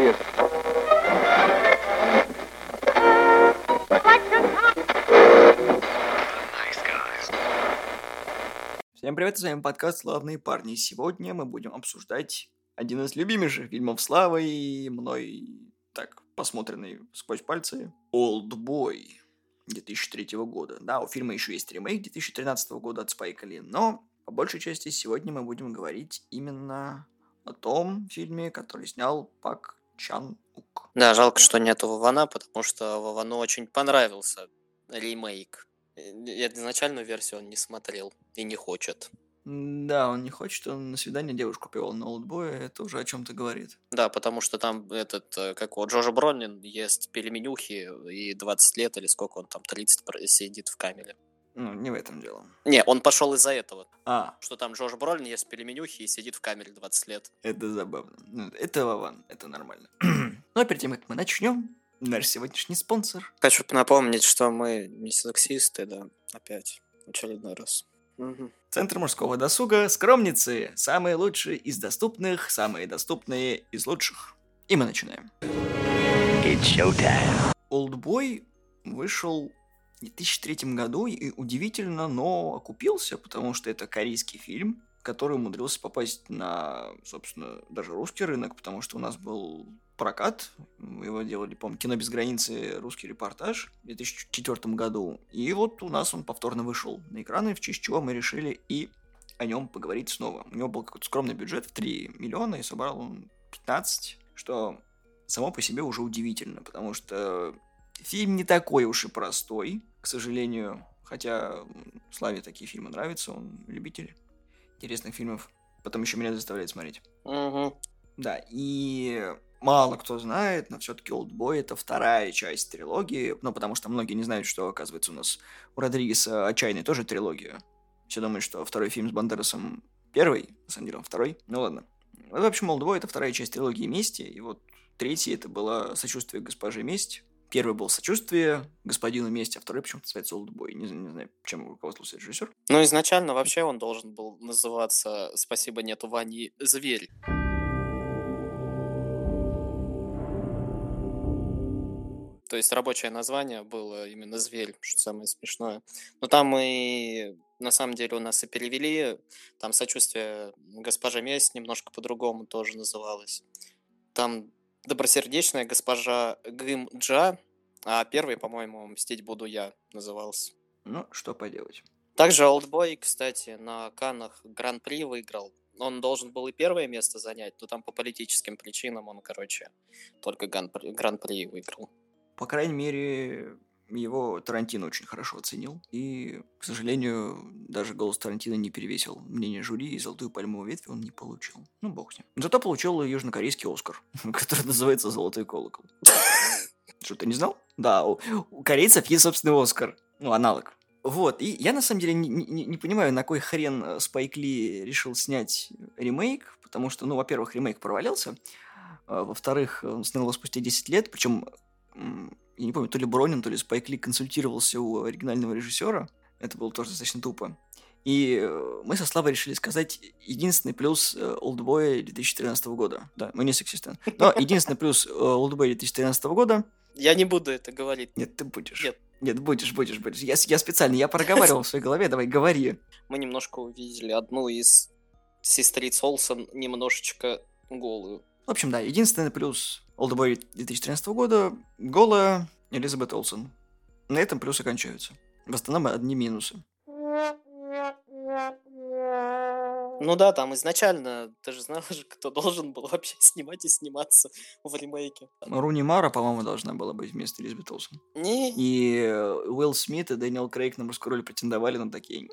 человек. Всем привет, с вами подкаст «Славные парни». Сегодня мы будем обсуждать один из любимейших фильмов Славы и мной так посмотренный сквозь пальцы «Олдбой» 2003 года. Да, у фильма еще есть ремейк 2013 года от Спайка Ли, но по большей части сегодня мы будем говорить именно о том фильме, который снял Пак Чан Ук. Да, жалко, что нету Вована, потому что Вовану очень понравился ремейк. Я изначальную версию он не смотрел и не хочет. Да, он не хочет, он на свидание девушку привел на олдбоя, это уже о чем-то говорит. Да, потому что там этот, э, как вот Джордж Бронин ест пельменюхи и 20 лет или сколько он там, 30 про- сидит в камере. Ну, не в этом дело. Не, он пошел из-за этого. А, Что там Джордж Бролин ест пельменюхи и сидит в камере 20 лет. это забавно. Ну, Это Вован, это нормально. Но перед тем, как мы начнем, наш сегодняшний спонсор. Хочу напомнить, что мы не сексисты, да, опять, в очередной раз. Мгм. Центр мужского досуга «Скромницы». Самые лучшие из доступных, самые доступные из лучших. И мы начинаем. Олдбой вышел 2003 году и удивительно, но окупился, потому что это корейский фильм, который умудрился попасть на, собственно, даже русский рынок, потому что у нас был прокат, мы его делали, по кино без границы, русский репортаж в 2004 году, и вот у нас он повторно вышел на экраны, в честь чего мы решили и о нем поговорить снова. У него был какой-то скромный бюджет в 3 миллиона, и собрал он 15, что само по себе уже удивительно, потому что фильм не такой уж и простой, к сожалению, хотя Славе такие фильмы нравятся, он любитель интересных фильмов, потом еще меня заставляет смотреть. Мгм. Да, и мало кто знает, но все-таки Олдбой это вторая часть трилогии, ну, потому что многие не знают, что, оказывается, у нас у Родригеса «Отчаянный» тоже трилогия. Все думают, что второй фильм с Бандерасом первый, на самом деле он второй, ну ладно. В общем, Олдбой это вторая часть трилогии «Мести», и вот третий это было «Сочувствие госпоже Месть». Первый был «Сочувствие господину Месть», а второй почему-то называется «Олдбой». Не, не знаю, чем руководствовался режиссер. Ну, изначально вообще он должен был называться «Спасибо, нету Вани, зверь». То есть рабочее название было именно «Зверь», что самое смешное. Но там и на самом деле у нас и перевели, там «Сочувствие госпожа Месть» немножко по-другому тоже называлось. Там «Добросердечная госпожа Гым Джа», а первый, по-моему, «Мстить буду я» назывался. Ну, что поделать. Также Олдбой, кстати, на Каннах Гран-при выиграл. Он должен был и первое место занять, но там по политическим причинам он, короче, только Гран-при выиграл. По крайней мере, его Тарантино очень хорошо оценил. И, к сожалению, даже голос Тарантино не перевесил мнение жюри, и золотую пальмовую ветвь он не получил. Ну, бог с ним. Зато получил южнокорейский Оскар, который называется «Золотой колокол». Что, ты не знал? Да, у, у корейцев есть собственный Оскар. Ну, аналог. Вот, и я на самом деле не, не- не понимаю, на кой хрен э, Спайк Ли решил снять ремейк, потому что, ну, во-первых, ремейк провалился, а, во-вторых, он снял его спустя 10 лет, причем, я не помню, то ли Бронин, то ли Спайк Ли консультировался у оригинального режиссера, это было тоже достаточно тупо. И э, мы со Славой решили сказать единственный плюс э, Олдбоя 2013 года. Да, мы не сексисты. Но единственный плюс э, Олдбоя 2013 года Я не буду это говорить. нет, ты будешь. Нет. Нет, будешь, будешь, будешь. Я, я специально, я проговаривал в своей голове, давай, говори. Мы немножко увидели одну из сестриц Олсен немножечко голую. В общем, да, единственный плюс Олдбой 2013 года – голая Элизабет Олсен. На этом плюсы кончаются. В остальном одни минусы. Ну да, там изначально, ты же знал же, кто должен был вообще снимать и сниматься в ремейке. Руни Мара, по-моему, должна была быть вместо Элизабет Олсен. Не, И Уилл Смит и Дэниел Крейг на мужскую роль претендовали, но такие...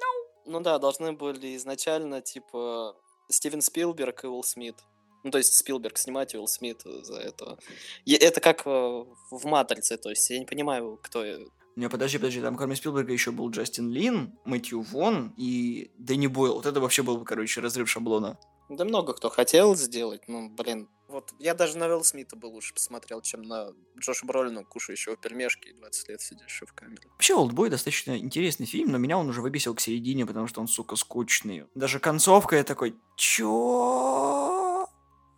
Ну да, должны были изначально, типа, Стивен Спилберг и Уилл Смит. Ну, то есть Спилберг снимать, Уилл Смит за это. И это как э, в «Матрице», то есть я не понимаю, кто... э, Не, подожди, подожди, там кроме Спилберга еще был Джастин Лин, Мэтью Вон и Дэнни Бойл. Вот это вообще был бы, короче, разрыв шаблона. Да много кто хотел сделать, ну, блин. Вот я даже на Уилл Смита бы лучше посмотрел, чем на Джоша Бролина, кушающего пельмешки и 20 лет сидящего в камере. Вообще, Олдбой достаточно интересный фильм, но меня он уже выбесил к середине, потому что он, сука, скучный. Даже концовка я такой, чё?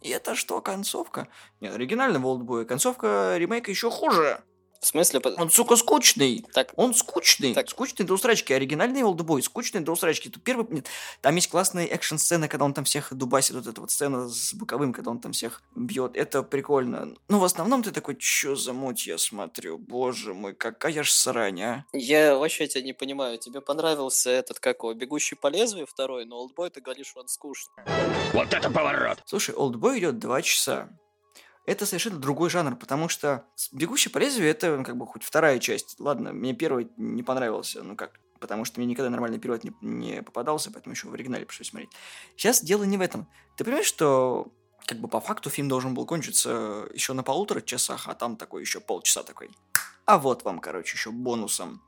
И это что, концовка? Нет, оригинального Олдбоя. Концовка ремейка еще хуже. В смысле? Он, сука, скучный. Так. Он скучный. Так. Скучный до усрачки. Оригинальный Олдбой скучный до усрачки. Тут первый... Нет, там есть классные экшн-сцены, когда он там всех дубасит. Вот эта вот сцена с боковым, когда он там всех бьет. Это прикольно. Но в основном ты такой, чё за муть я смотрю? Боже мой, какая ж срань, а? Я вообще тебя не понимаю. Тебе понравился этот, как его, «Бегущий по лезвию» второй, но «Олдбой» ты говоришь, он скучный. Вот это поворот! Слушай, Олдбой идет два часа. Это совершенно другой жанр, потому что «Бегущий по лезвию» — это ну, как бы хоть вторая часть. Ладно, мне первый не понравился, ну как, потому что мне никогда нормальный перевод не, не попадался, поэтому еще в оригинале пришлось смотреть. Сейчас дело не в этом. Ты понимаешь, что как бы по факту фильм должен был кончиться еще на полутора часах, а там такой еще полчаса такой. А вот вам, короче, еще бонусом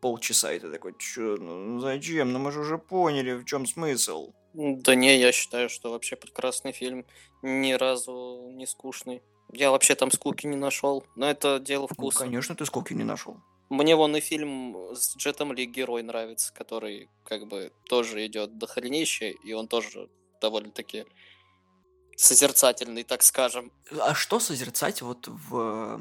полчаса, и ты такой, чё, ну зачем? Ну мы же уже поняли, в чем смысл. Да не, я считаю, что вообще прекрасный фильм. Ни разу не скучный. Я вообще там скуки не нашел. Но это дело Ну, вкуса. конечно, ты сколько не нашел. Мне вон и фильм с Джетом Ли «Герой» нравится, который как бы тоже идет дохренище, и он тоже довольно-таки созерцательный, так скажем. А что созерцать вот в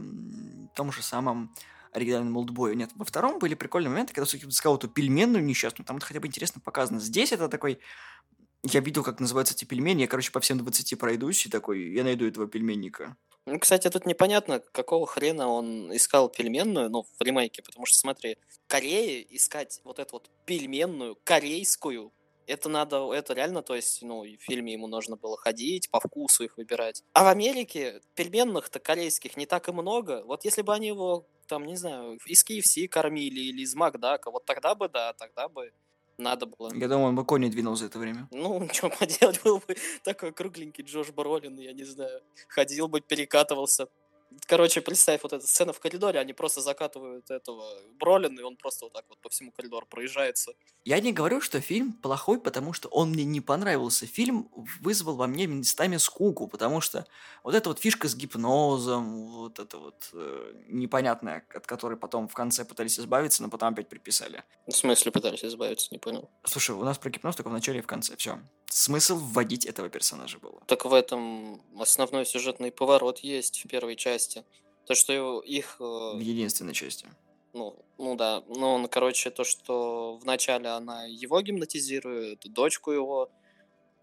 том же самом оригинальном Олдбое? Нет, во втором были прикольные моменты, когда все-таки сказал эту пельменную несчастную, там это хотя бы интересно показано. Здесь это такой... Я видел, как называются эти пельмени, я, короче, по всем 20 пройдусь и такой, я найду этого пельменника. Ну, кстати, тут непонятно, какого хрена он искал пельменную, ну, в ремейке, потому что, смотри, Корее искать вот эту вот пельменную, корейскую, это надо, это реально, то есть, ну, в фильме ему нужно было ходить, по вкусу их выбирать. А в Америке пельменных-то корейских не так и много. Вот если бы они его, там, не знаю, из KFC кормили или из Макдака, вот тогда бы, да, тогда бы надо было. Я думаю, он бы кони двинул за это время. Ну, что поделать, был бы такой кругленький Джош Бролин, я не знаю, ходил бы, перекатывался. Короче, представь, вот эта сцена в коридоре, они просто закатывают этого Бролина, и он просто вот так вот по всему коридору проезжается. Я не говорю, что фильм плохой, потому что он мне не понравился. Фильм вызвал во мне местами скуку, потому что вот эта вот фишка с гипнозом, вот это вот э, непонятная, от которой потом в конце пытались избавиться, но потом опять приписали. В смысле пытались избавиться, не понял. Слушай, у нас про гипноз только в начале и в конце, все. Смысл вводить этого персонажа было. Так в этом основной сюжетный поворот есть в первой части. То, что их... э, В единственной части. Ну, ну да. Ну, он, короче, то, что вначале она его гипнотизирует, дочку его,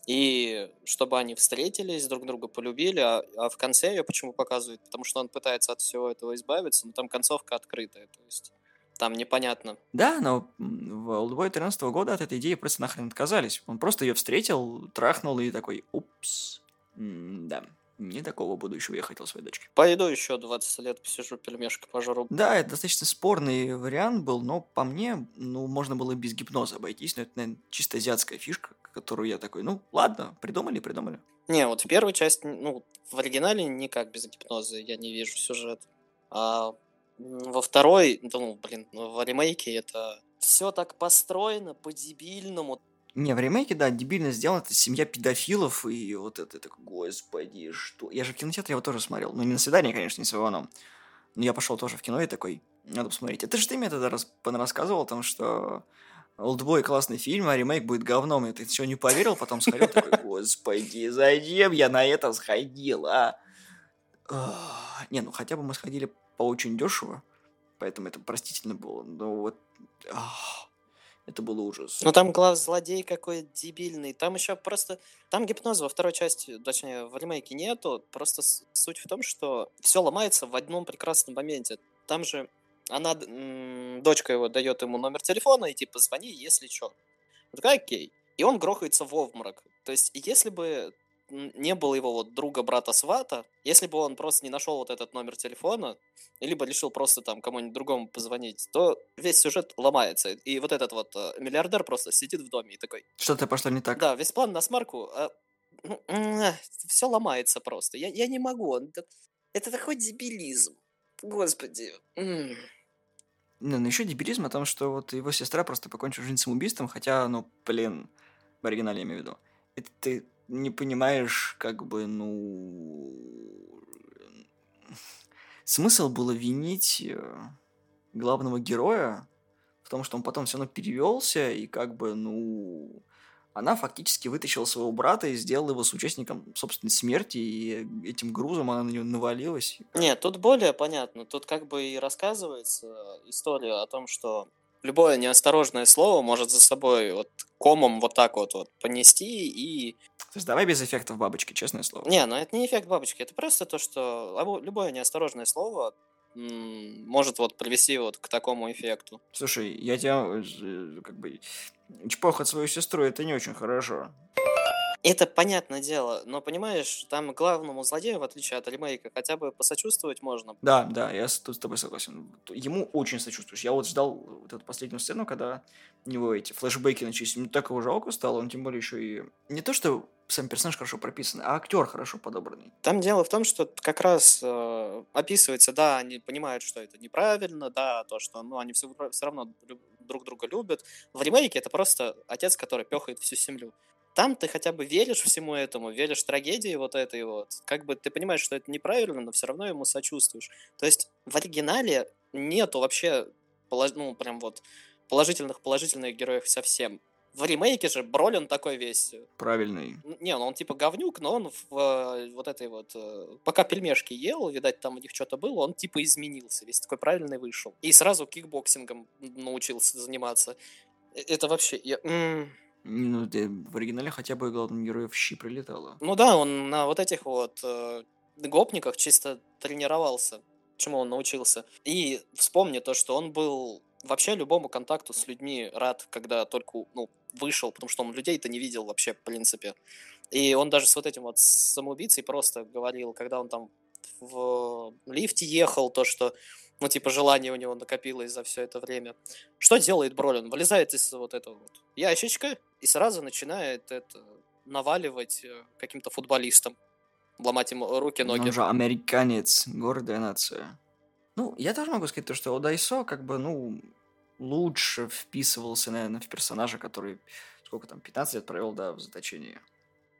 и чтобы они встретились, друг друга полюбили, а, а в конце ее почему показывают? Потому что он пытается от всего этого избавиться, но там концовка открытая, то есть там непонятно. Да, но в Олдбой 13 года от этой идеи просто нахрен отказались. Он просто ее встретил, трахнул и такой, упс. М, Да, не такого будущего я хотел своей дочке. Пойду еще 20 лет посижу, пельмешка пожру. Да, это достаточно спорный вариант был, но по мне, ну, можно было без гипноза обойтись, но это, наверное, чисто азиатская фишка, которую я такой, ну, ладно, придумали, придумали. Не, вот в первой части, ну, в оригинале никак без гипноза я не вижу сюжет. А во второй, ну, блин, в ремейке это все так построено по-дебильному. Не, в ремейке, да, дебильно сделано, это семья педофилов, и вот это, так, господи, что... Я же в кинотеатре его тоже смотрел, ну, не на свидание, конечно, не с Иваном, но я пошел тоже в кино и такой, надо посмотреть. Это же ты мне тогда раз, рассказывал, там, что Олдбой классный фильм, а ремейк будет говном, и ты все не поверил, потом сходил, такой, господи, зачем я на это сходил, а? Не, ну хотя бы мы сходили очень дешево, поэтому это простительно было, но вот... ах, это был ужас. Ну там глав злодей какой дебильный. Там еще просто... Там гипноза во второй части, точнее, в ремейке нету. Просто суть в том, что все ломается в одном прекрасном моменте. Там же она, дочка его дает ему номер телефона и типа звони, если что. Он окей. И он грохается в обморок. То есть, если бы не было его вот друга брата свата, если бы он просто не нашел вот этот номер телефона, либо решил просто там кому-нибудь другому позвонить, то весь сюжет ломается. И вот этот вот э, миллиардер просто сидит в доме и такой, Что-то пошло не так. да, весь план на смарку, все ломается просто. Я, я не могу. Это, это такой дебилизм. Господи. Не, ну еще дебилизм о том, что вот его сестра просто покончила жизнь самоубийством, хотя, ну, блин, в оригинале я имею в виду. Это ты не понимаешь, как бы, ну... Смысл было винить э, главного героя в том, что он потом все равно перевелся, и как бы, ну... она фактически вытащила своего брата и сделала его соучастником собственной смерти, и этим грузом она на него навалилась. Нет, тут более понятно. Тут как бы и рассказывается история о том, что любое неосторожное слово может за собой вот комом вот так вот, вот понести и... То есть давай без эффектов бабочки, честное слово. Не, ну это не эффект бабочки, это просто то, что любое неосторожное слово может вот привести вот к такому эффекту. Слушай, я тебя э, как бы чпохать свою сестру это не очень хорошо. Это понятное дело, но понимаешь, там главному злодею, в отличие от ремейка, хотя бы посочувствовать можно. Да, да, я с тобой согласен. Ему очень сочувствуешь. Я вот ждал вот эту последнюю сцену, когда у него эти флешбеки начались. Мне так его жалко стало, он тем более еще и... Не то, что сам персонаж хорошо прописан, а актер хорошо подобранный. Там дело в том, что как раз э, описывается, да, они понимают, что это неправильно, да, то, что ну, они все, все равно друг друга любят. В ремейке это просто отец, который пехает всю семью. Там ты хотя бы веришь всему этому, веришь трагедии вот этой вот. Как бы ты понимаешь, что это неправильно, но все равно ему сочувствуешь. То есть в оригинале нету вообще, ну, прям вот положительных положительных героев совсем. В ремейке же Бролин такой весь... Э, Правильный. Не, ну он типа говнюк, но он в э, вот этой вот... Э, пока пельмешки ел, видать, там у них что-то было, он типа изменился, весь такой правильный вышел. И сразу кикбоксингом научился заниматься. Это вообще... Я... Ну, в оригинале хотя бы главному герою в щи прилетало. Ну да, он на вот этих вот э, гопниках чисто тренировался, чему он научился. И вспомни то, что он был вообще любому контакту с людьми рад, когда только ну, вышел, потому что он людей-то не видел вообще, в принципе. И он даже с вот этим вот самоубийцей просто говорил, когда он там в лифте ехал, то, что, ну, типа, желание у него накопилось за все это время. Что делает Бролин? Вылезает из вот этого вот ящичка и сразу начинает это наваливать э, каким-то футболистам, ломать им руки, ноги. Он же американец, гордая нация. Ну, я тоже могу сказать то, что Одайсо, как бы, ну, лучше вписывался, наверное, в персонажа, который, сколько там, 15 лет провел, да, в заточении.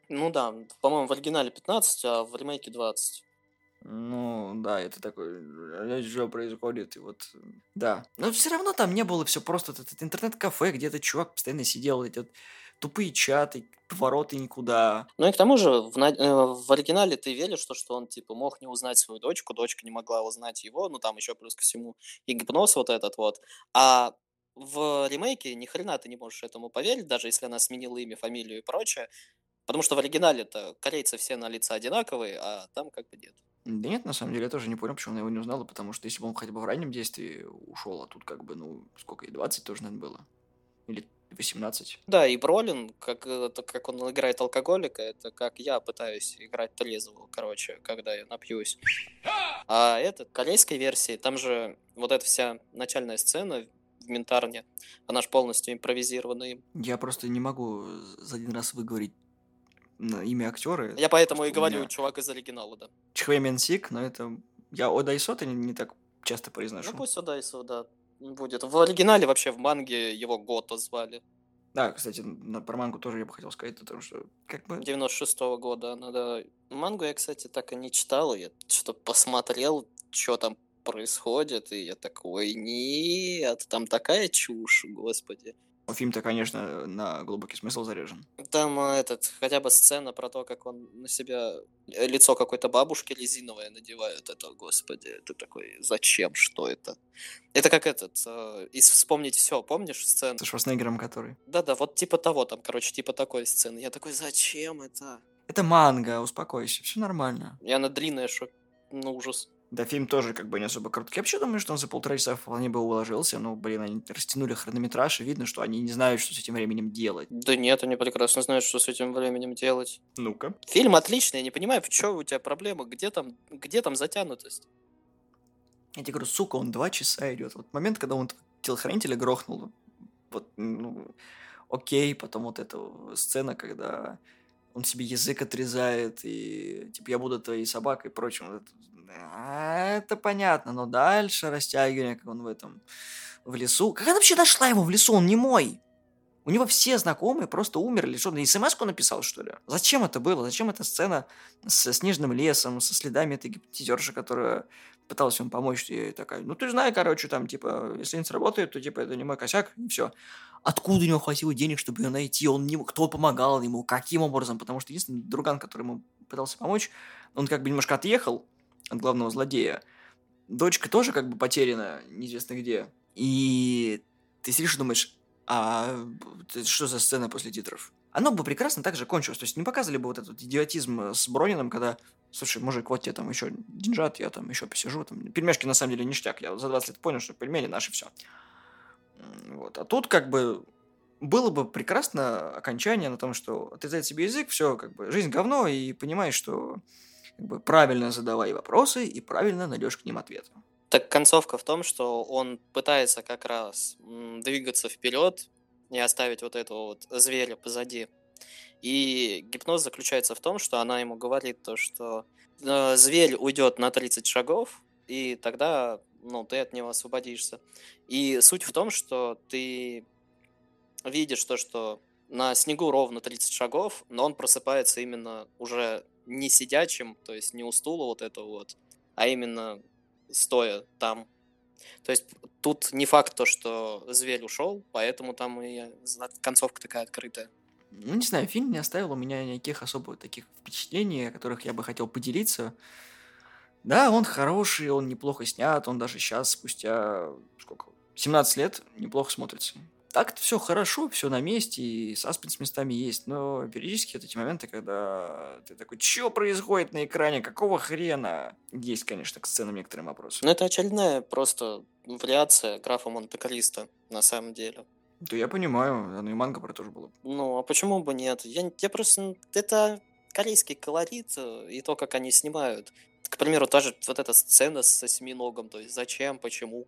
Ну да, по-моему, в оригинале 15, а в ремейке 20. Ну, да, это такой, что происходит, и вот, да. Но все равно там не было все просто, этот интернет-кафе, где-то чувак постоянно сидел, эти вот тупые чаты, повороты никуда. Ну и к тому же в. Э, в оригинале ты веришь, что, что он типа мог не узнать свою дочку, дочка не могла узнать его, ну там еще плюс ко всему и гипноз вот этот вот. А в ремейке ни хрена ты не можешь этому поверить, даже если она сменила имя, фамилию и прочее. Потому что в оригинале-то корейцы все на лица одинаковые, а там как бы нет. Да нет, на самом деле, я тоже не понял, почему она его не узнала, потому что если бы он хотя бы в раннем действии ушел, а тут как бы, ну, сколько, и 20 тоже, наверное, было. Или 18. Да, и Бролин, как, это, как он играет алкоголика, это как я пытаюсь играть трезвого, короче, когда я напьюсь. А это корейской версии, там же вот эта вся начальная сцена в ментарне, она же полностью импровизированная Я просто не могу за один раз выговорить имя актера. Я поэтому и говорю, меня... чувак из оригинала, да. Чхве Менсик, но это... Я Одайсо не, не так часто произношу. Ну пусть Одайсо, да будет. В оригинале вообще в манге его Гото звали. Да, кстати, на, про мангу тоже я бы хотел сказать, потому что как бы... 96-го года она, да. Мангу я, кстати, так и не читал, я что посмотрел, что там происходит, и я такой, нет, там такая чушь, господи. Фильм-то, конечно, на глубокий смысл заряжен. Там а, этот, хотя бы сцена про то, как он на себя э, лицо какой-то бабушки резиновое надевает. Это, господи, это такой, зачем, что это? Это как этот, э, из «Вспомнить все», помнишь сцену? С Шварценеггером который? Да-да, вот типа того там, короче, типа такой сцены. Я такой, зачем это? Это манга, успокойся, все нормально. Я на длинная, что, ну ужас. Да, фильм тоже как бы не особо короткий. Я вообще думаю, что он за полтора часа вполне бы уложился. Но, блин, они растянули хронометраж, и видно, что они не знают, что с этим временем делать. Да нет, они прекрасно знают, что с этим временем делать. Ну-ка. Фильм отличный, я не понимаю, в чем у тебя проблема, где там, где там затянутость? Я тебе говорю, сука, он два часа идет. Вот момент, когда он телохранителя грохнул, вот, ну, окей, потом вот эта сцена, когда он себе язык отрезает, и типа я буду твоей собакой и прочим. Вот это, это понятно, но дальше растягивание, как он в этом, в лесу. Как она вообще нашла его в лесу? Он не мой. У него все знакомые просто умерли. Что, на смс написал, что ли? Зачем это было? Зачем эта сцена с снежным лесом, со следами этой гипнотизерши, которая пыталась ему помочь, и такая, ну ты знаешь, короче, там, типа, если не сработает, то, типа, это не мой косяк, и все. Откуда у него хватило денег, чтобы ее найти? Он не... Кто помогал ему? Каким образом? Потому что единственный друган, который ему пытался помочь, он как бы немножко отъехал от главного злодея. Дочка тоже как бы потеряна, неизвестно где. И ты сидишь и думаешь, а что за сцена после титров? Оно бы прекрасно так же кончилось. То есть не показывали бы вот этот идиотизм с Бронином, когда, слушай, мужик, вот тебе там еще деньжат, я там еще посижу. Там. Пельмешки на самом деле ништяк. Я за 20 лет понял, что пельмени наши все. Вот. А тут как бы было бы прекрасно окончание на том, что отрезать себе язык, все, как бы, жизнь говно, и понимаешь, что как бы, правильно задавай вопросы и правильно найдешь к ним ответ. Так концовка в том, что он пытается как раз двигаться вперед, не оставить вот этого вот зверя позади. И гипноз заключается в том, что она ему говорит то, что э, зверь уйдет на 30 шагов, и тогда ну, ты от него освободишься. И суть в том, что ты видишь то, что на снегу ровно 30 шагов, но он просыпается именно уже не сидячим, то есть не у стула вот этого вот, а именно стоя там. То есть тут не факт то, что зверь ушел, поэтому там и концовка такая открытая. Ну, не знаю, фильм не оставил у меня никаких особо таких впечатлений, о которых я бы хотел поделиться. Да, он хороший, он неплохо снят, он даже сейчас, спустя сколько, 17 лет, неплохо смотрится так все хорошо, все на месте, и саспенс местами есть, но периодически вот эти моменты, когда ты такой, что происходит на экране, какого хрена? Есть, конечно, к сценам некоторые вопросы. Ну, это очередная просто вариация графа Монте-Кристо, на самом деле. Да я понимаю, оно и манга про тоже было. Ну, а почему бы нет? Я, я просто... Это корейский колорит э, и то, как они снимают. К примеру, та же вот эта сцена с осьминогом, то есть зачем, почему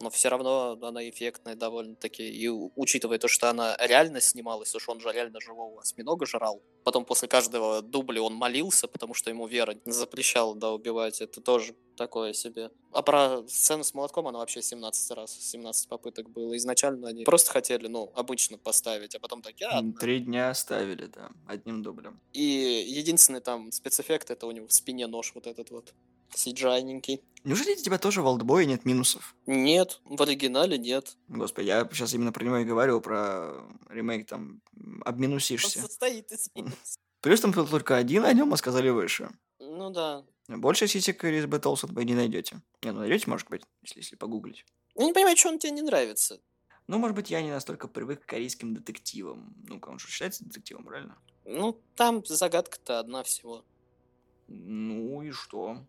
но все равно она эффектная довольно-таки. И учитывая то, что она реально снималась, уж он же реально живого осьминога жрал. Потом после каждого дубля он молился, потому что ему Вера запрещала, да, убивать. Это тоже такое себе. А про сцену с молотком она вообще 17 раз, 17 попыток было. Изначально они просто хотели, ну, обычно поставить, а потом такие, а... Три дня оставили, да, одним дублем. И единственный там спецэффект, это у него в спине нож вот этот вот. Сиджайненький. Неужели у тебя тоже в Олдбое нет минусов? Нет, в оригинале нет. Господи, я сейчас именно про него и говорю, про ремейк там обминусишься. Он состоит из минусов. Плюс там был только один, о нем мы сказали выше. Ну да. Больше сисек из Battlesat вы не найдете. Не, ну найдете, может быть, если, если погуглить. Я не понимаю, что он тебе не нравится. Ну, может быть, я не настолько привык к корейским детективам. Ну-ка, он же считается детективом, правильно? Ну, там загадка-то одна всего. Ну и что?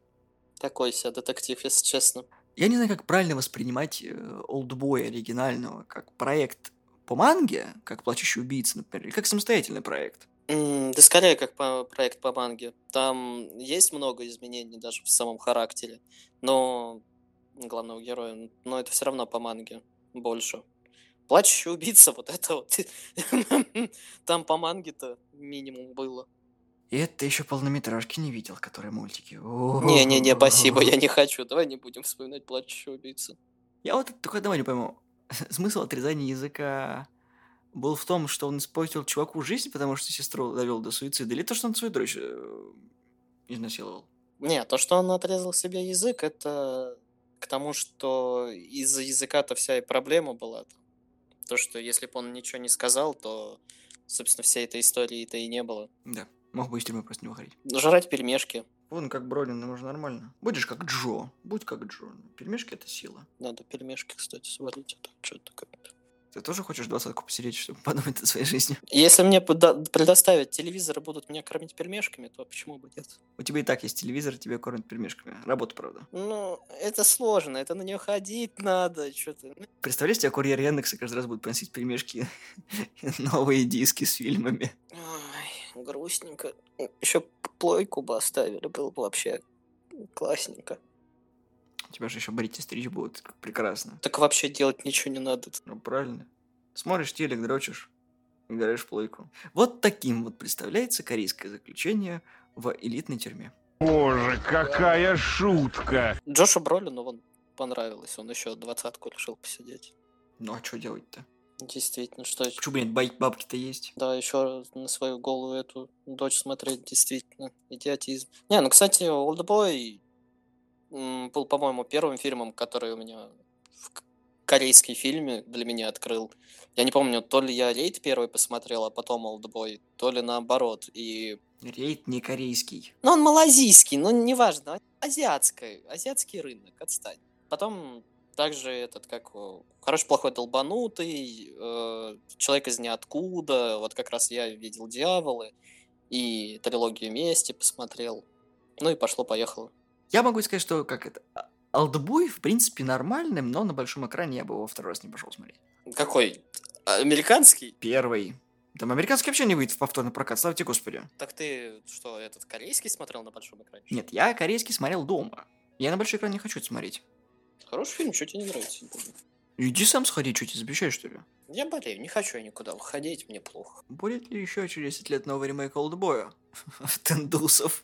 Такой себе детектив, если честно. Я не знаю, как правильно воспринимать Олдбой оригинального, как проект по манге, как «Плачущий убийца», например, или как самостоятельный проект. Да скорее, как по, проект по манге. Там есть много изменений даже в самом характере, но главного героя, но это все равно по манге больше. Плачущий убийца, вот это вот. Там по манге-то минимум было. И это еще полнометражки не видел, которые мультики. Не-не-не, спасибо, я не хочу. Давай не будем вспоминать плачущего убийцу. Я вот только давай не пойму. Смысл отрезания языка был в том, что он испортил чуваку жизнь, потому что сестру довел до суицида, или то, что он свою дочь э, изнасиловал? Не, то, что он отрезал себе язык, это к тому, что из-за языка-то вся и проблема была. То, что если бы он ничего не сказал, то, собственно, всей этой истории-то и не было. Да. Мог бы из тюрьмы просто не выходить. Жрать пельмешки. Вон как Бронин, ему же нормально. Будешь как Джо. Будь как Джо. Пельмешки это сила. Надо пельмешки, кстати, сварить. Это что-то как-то. Ты тоже хочешь двадцатку посидеть, чтобы подумать о своей жизни? Если мне предоставят телевизор и будут меня кормить пельмешками, то почему бы нет? У тебя и так есть телевизор, тебя кормят пельмешками. Работа, правда. Ну, это сложно, это на нее ходить надо, что-то. Представляешь, тебя курьер Яндекса каждый раз будет приносить пельмешки, новые диски с фильмами. Ой, грустненько. Еще плойку бы оставили, было бы вообще классненько. Тебя же еще брить и стричь будут. Прекрасно. Так вообще делать ничего не надо. Ну, правильно. Смотришь телек, дрочишь, играешь в плойку. Вот таким вот представляется корейское заключение в элитной тюрьме. Боже, какая шутка! Джошу Бролину вон понравилось, он еще двадцатку решил посидеть. Ну а что делать-то? Действительно, что? Почему бай- бабки-то есть. Да, еще на свою голову эту дочь смотреть, действительно, идиотизм. Не, ну, кстати, «Олдбой» был, по-моему, первым фильмом, который у меня в корейский фильме для меня открыл. Я не помню, то ли я «Рейд» первый посмотрел, а потом «Олдбой», то ли наоборот. И Рейд не корейский. Ну, он малазийский, ну, неважно. Азиатский, азиатский рынок, отстань. Потом также этот, как хороший, плохой, долбанутый, э, человек из ниоткуда, вот как раз я видел «Дьяволы», и трилогию «Мести» посмотрел. Ну и пошло-поехало. Я могу сказать, что как это... а, Олдбой, в принципе, нормальным, но на большом экране я бы его второй раз не пошел смотреть. Какой? Американский? Первый. Там американский вообще не выйдет в повторный прокат, слава тебе господи. Так ты что, этот корейский смотрел на большом экране? Нет, я корейский смотрел дома. Я на большой экран не хочу это смотреть. Хороший фильм, что тебе не нравится? Иди сам сходи, что тебе запрещаешь, что ли? Я болею, не хочу я никуда выходить, мне плохо. Будет ли еще через 10 лет новый ремейк Олдбоя? Тендусов.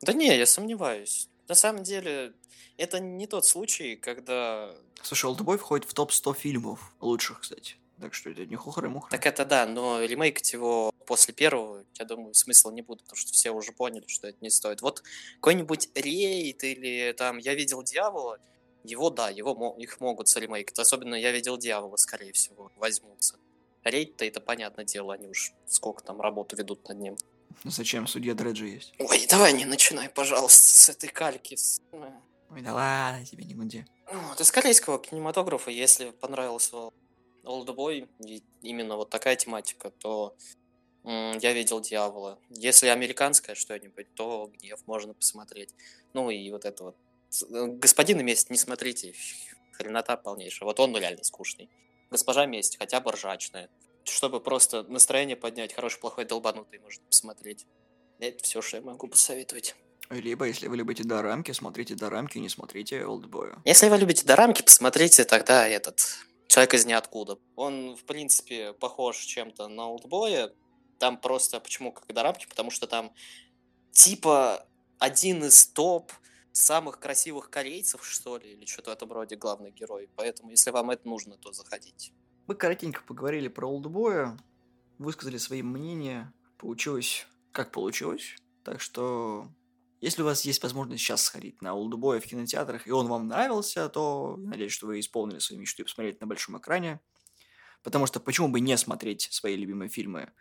Да не, я сомневаюсь. На самом деле, это не тот случай, когда... Слушай, Олдбой входит в топ-100 фильмов лучших, кстати. Так что это не хухры-мухры. Так это да, но ремейкать его после первого, я думаю, смысла не будет, потому что все уже поняли, что это не стоит. Вот какой-нибудь рейд или там «Я видел дьявола», его, да, его, их могут заремейкать. Особенно «Я видел дьявола», скорее всего, возьмутся. Рейд-то это понятное дело, они уж сколько там работу ведут над ним. Ну зачем? Судья Дреджи есть. Ой, давай не начинай, пожалуйста, с этой кальки. с- Ой, да ладно тебе, не гуди. Вот, из корейского кинематографа, если понравился Олдбой, именно вот такая тематика, то я видел Дьявола. Если американское что-нибудь, то Гнев можно посмотреть. Ну и вот это вот. Э, Господин месть не смотрите, хренота полнейшая. Вот он реально скучный. Госпожа месть, хотя бы ржачная. Чтобы просто настроение поднять, хороший, плохой, долбанутый можно посмотреть. Это все, что я могу посоветовать. Либо, если вы любите дорамки, смотрите дорамки, не смотрите Олдбоя. Если вы любите дорамки, посмотрите тогда этот «Человек из ниоткуда». Он, в принципе, похож чем-то на «Олдбоя». Там просто, почему как дорамки? Потому что там типа один из топ самых красивых корейцев, что ли, или что-то в этом роде главный герой. Поэтому, если вам это нужно, то заходите. Мы коротенько поговорили про Олдбоя, высказали свои мнения, получилось как получилось. Так что, если у вас есть возможность сейчас сходить на Олдбоя в кинотеатрах, и он вам нравился, то надеюсь, что вы исполнили свою мечту и посмотреть на большом экране. Потому что почему бы не смотреть свои любимые фильмы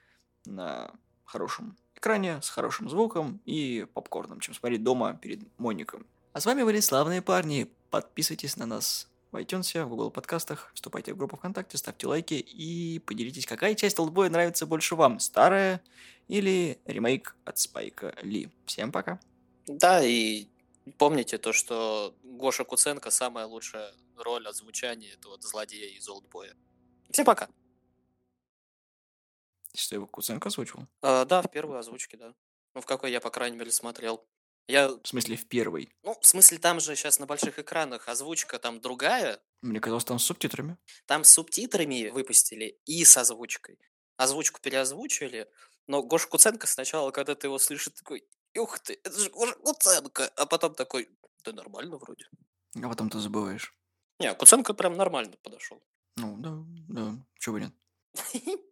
на хорошем экране, с хорошим звуком и попкорном, чем смотреть дома перед моником. А с вами были славные парни. Подписывайтесь на нас в iTunes, в Google подкастах, вступайте в группу ВКонтакте, ставьте лайки и поделитесь, какая часть Олдбоя нравится больше вам, старая или ремейк от Спайка Ли. Всем пока. Да, и помните то, что Гоша Куценко самая лучшая роль озвучания этого злодея из Олдбоя. Всем пока. Что его Куценко озвучил? А, да, в первой озвучке, да. Ну, в какой я, по крайней мере, смотрел. Я, В смысле, в первый. ну, в смысле, там же сейчас на больших экранах озвучка там другая. Мне казалось, там с субтитрами. Там с субтитрами выпустили и с озвучкой. Озвучку переозвучили, но Гоша Куценко сначала, когда ты его слышишь, такой, ух ты, это же Гоша Куценко, а потом такой, да нормально вроде. А потом ты забываешь. Не, Куценко прям нормально подошел. Ну, да, да, чего бы нет.